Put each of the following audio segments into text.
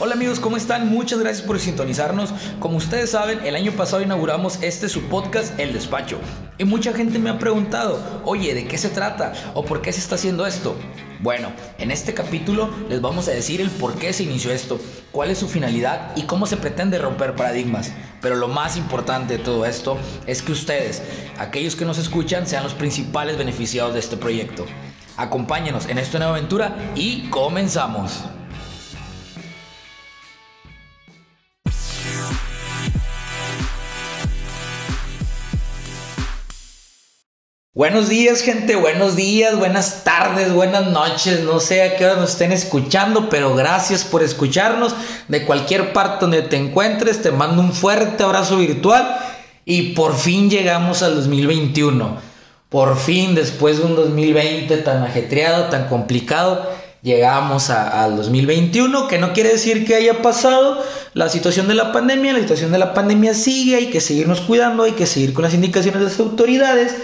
Hola amigos, ¿cómo están? Muchas gracias por sintonizarnos. Como ustedes saben, el año pasado inauguramos este su podcast, El Despacho. Y mucha gente me ha preguntado, oye, ¿de qué se trata? ¿O por qué se está haciendo esto? Bueno, en este capítulo les vamos a decir el por qué se inició esto, cuál es su finalidad y cómo se pretende romper paradigmas. Pero lo más importante de todo esto es que ustedes, aquellos que nos escuchan, sean los principales beneficiados de este proyecto. Acompáñenos en esta nueva aventura y comenzamos. Buenos días, gente. Buenos días, buenas tardes, buenas noches. No sé a qué hora nos estén escuchando, pero gracias por escucharnos. De cualquier parte donde te encuentres, te mando un fuerte abrazo virtual. Y por fin llegamos al 2021. Por fin, después de un 2020 tan ajetreado, tan complicado, llegamos al 2021, que no quiere decir que haya pasado la situación de la pandemia. La situación de la pandemia sigue, hay que seguirnos cuidando, hay que seguir con las indicaciones de las autoridades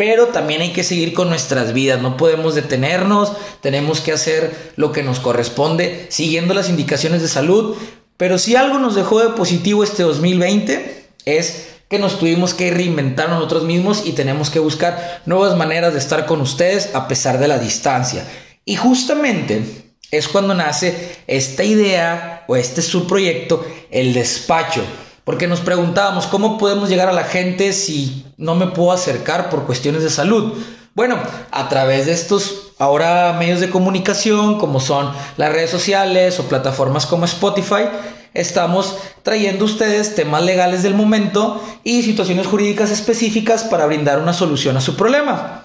pero también hay que seguir con nuestras vidas, no podemos detenernos, tenemos que hacer lo que nos corresponde siguiendo las indicaciones de salud, pero si algo nos dejó de positivo este 2020 es que nos tuvimos que reinventar nosotros mismos y tenemos que buscar nuevas maneras de estar con ustedes a pesar de la distancia. Y justamente es cuando nace esta idea o este subproyecto, el despacho porque nos preguntábamos, ¿cómo podemos llegar a la gente si no me puedo acercar por cuestiones de salud? Bueno, a través de estos ahora medios de comunicación como son las redes sociales o plataformas como Spotify, estamos trayendo ustedes temas legales del momento y situaciones jurídicas específicas para brindar una solución a su problema.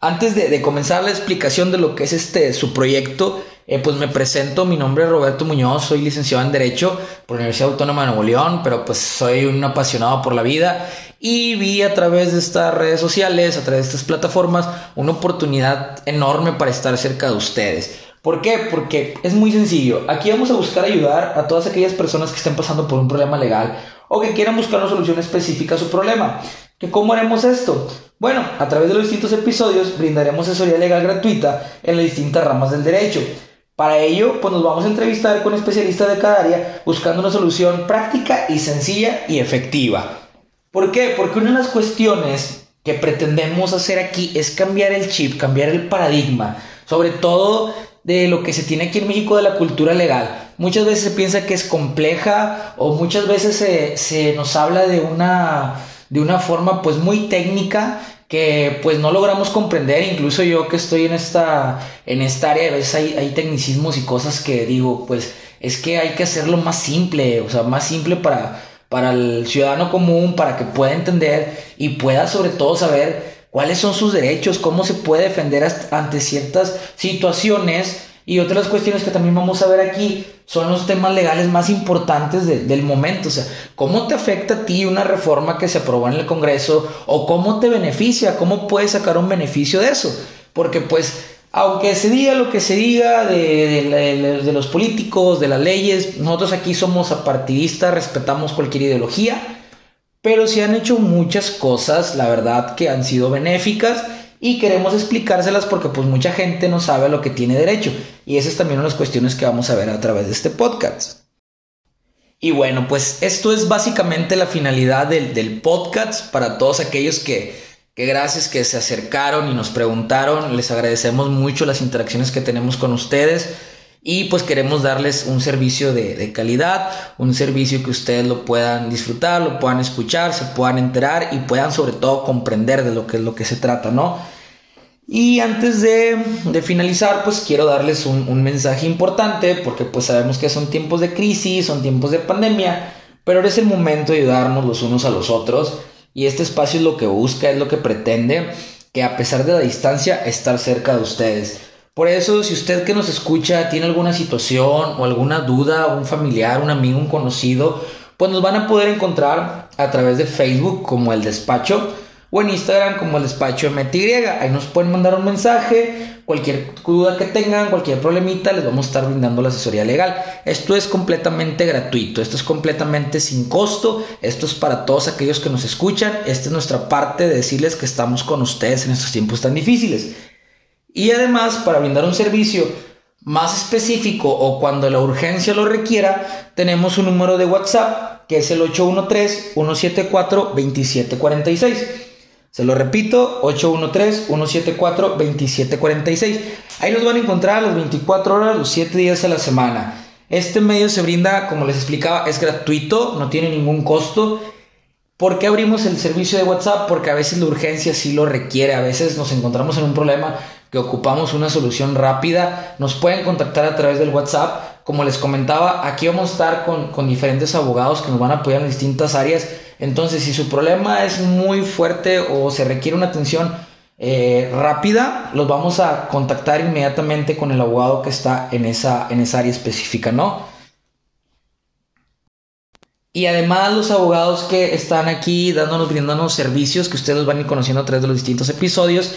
Antes de, comenzar la explicación de lo que es este su proyecto, eh, pues me presento, mi nombre es Roberto Muñoz, soy licenciado en Derecho por la Universidad Autónoma de Nuevo León, pero pues soy un apasionado por la vida y vi a través de estas redes sociales, a través de estas plataformas, una oportunidad enorme para estar cerca de ustedes. ¿Por qué? Porque es muy sencillo. Aquí vamos a buscar ayudar a todas aquellas personas que estén pasando por un problema legal o que quieran buscar una solución específica a su problema. ¿Que ¿Cómo haremos esto? Bueno, a través de los distintos episodios brindaremos asesoría legal gratuita en las distintas ramas del derecho. Para ello, pues nos vamos a entrevistar con especialistas de cada área buscando una solución práctica y sencilla y efectiva. ¿Por qué? Porque una de las cuestiones que pretendemos hacer aquí es cambiar el chip, cambiar el paradigma, sobre todo de lo que se tiene aquí en México de la cultura legal. Muchas veces se piensa que es compleja o muchas veces se, se nos habla de una de una forma pues muy técnica que pues no logramos comprender, incluso yo que estoy en esta, en esta área, a veces hay, hay tecnicismos y cosas que digo, pues es que hay que hacerlo más simple, o sea, más simple para, para el ciudadano común, para que pueda entender y pueda sobre todo saber cuáles son sus derechos, cómo se puede defender ante ciertas situaciones y otras cuestiones que también vamos a ver aquí son los temas legales más importantes del momento. O sea, ¿cómo te afecta a ti una reforma que se aprobó en el Congreso? ¿O cómo te beneficia? ¿Cómo puedes sacar un beneficio de eso? Porque pues, aunque se diga lo que se diga de, de los políticos, de las leyes, nosotros aquí somos apartidistas, respetamos cualquier ideología, pero se han hecho muchas cosas, la verdad, que han sido benéficas y queremos explicárselas porque pues mucha gente no sabe a lo que tiene derecho. Y esa es también una de las cuestiones que vamos a ver a través de este podcast. Y bueno, pues esto es básicamente la finalidad del, podcast. Para todos aquellos que, que gracias que se acercaron y nos preguntaron, les agradecemos mucho las interacciones que tenemos con ustedes y pues queremos darles un servicio de, calidad, un servicio que ustedes lo puedan disfrutar, lo puedan escuchar, se puedan enterar y puedan sobre todo comprender de lo que es lo que se trata, ¿no? Y antes de, finalizar, pues quiero darles un, un, mensaje importante, porque pues sabemos que son tiempos de crisis, son tiempos de pandemia, pero es el momento de ayudarnos los unos a los otros, y este espacio es lo que busca, es lo que pretende, que a pesar de la distancia, estar cerca de ustedes. Por eso, si usted que nos escucha tiene alguna situación o alguna duda, un familiar, un amigo, un conocido, pues nos van a poder encontrar a través de Facebook como el despacho o en Instagram como el despacho MTY. Ahí nos pueden mandar un mensaje, cualquier duda que tengan, cualquier problemita, les vamos a estar brindando la asesoría legal. Esto es completamente gratuito, esto es completamente sin costo, esto es para todos aquellos que nos escuchan, esta es nuestra parte de decirles que estamos con ustedes en estos tiempos tan difíciles. Y además, para brindar un servicio más específico o cuando la urgencia lo requiera, tenemos un número de WhatsApp que es el 813-174-2746. Se lo repito, 813-174-2746. Ahí nos van a encontrar las 24 horas, los 7 días a la semana. Este medio se brinda, como les explicaba, es gratuito, no tiene ningún costo. ¿Por qué abrimos el servicio de WhatsApp? Porque a veces la urgencia sí lo requiere, a veces nos encontramos en un problema que ocupamos una solución rápida, nos pueden contactar a través del WhatsApp. Como les comentaba, aquí vamos a estar con, diferentes abogados que nos van a apoyar en distintas áreas. Entonces, si su problema es muy fuerte o se requiere una atención eh, rápida, los vamos a contactar inmediatamente con el abogado que está en esa, en esa área específica, ¿no? Y además los abogados que están aquí dándonos, brindándonos servicios que ustedes van a ir conociendo a través de los distintos episodios,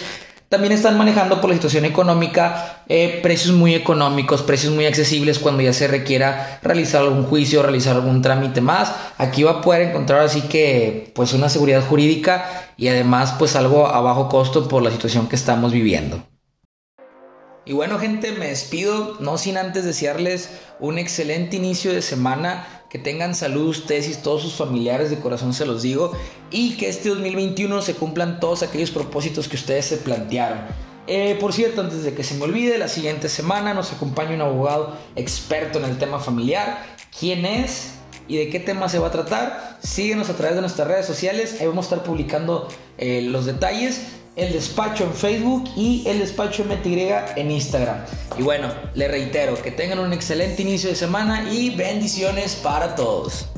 también están manejando por la situación económica eh, precios muy económicos, precios muy accesibles cuando ya se requiera realizar algún juicio, realizar algún trámite más. Aquí va a poder encontrar así que pues una seguridad jurídica y además pues algo a bajo costo por la situación que estamos viviendo. Y bueno gente, me despido, no sin antes desearles un excelente inicio de semana, que tengan salud ustedes y todos sus familiares, de corazón se los digo, y que este 2021 se cumplan todos aquellos propósitos que ustedes se plantearon. Eh, por cierto, antes de que se me olvide, la siguiente semana nos acompaña un abogado experto en el tema familiar. ¿Quién es? y de qué tema se va a tratar, síguenos a través de nuestras redes sociales, ahí vamos a estar publicando eh, los detalles el despacho en Facebook y el despacho MTY en Instagram. Y bueno, le reitero que tengan un excelente inicio de semana y bendiciones para todos.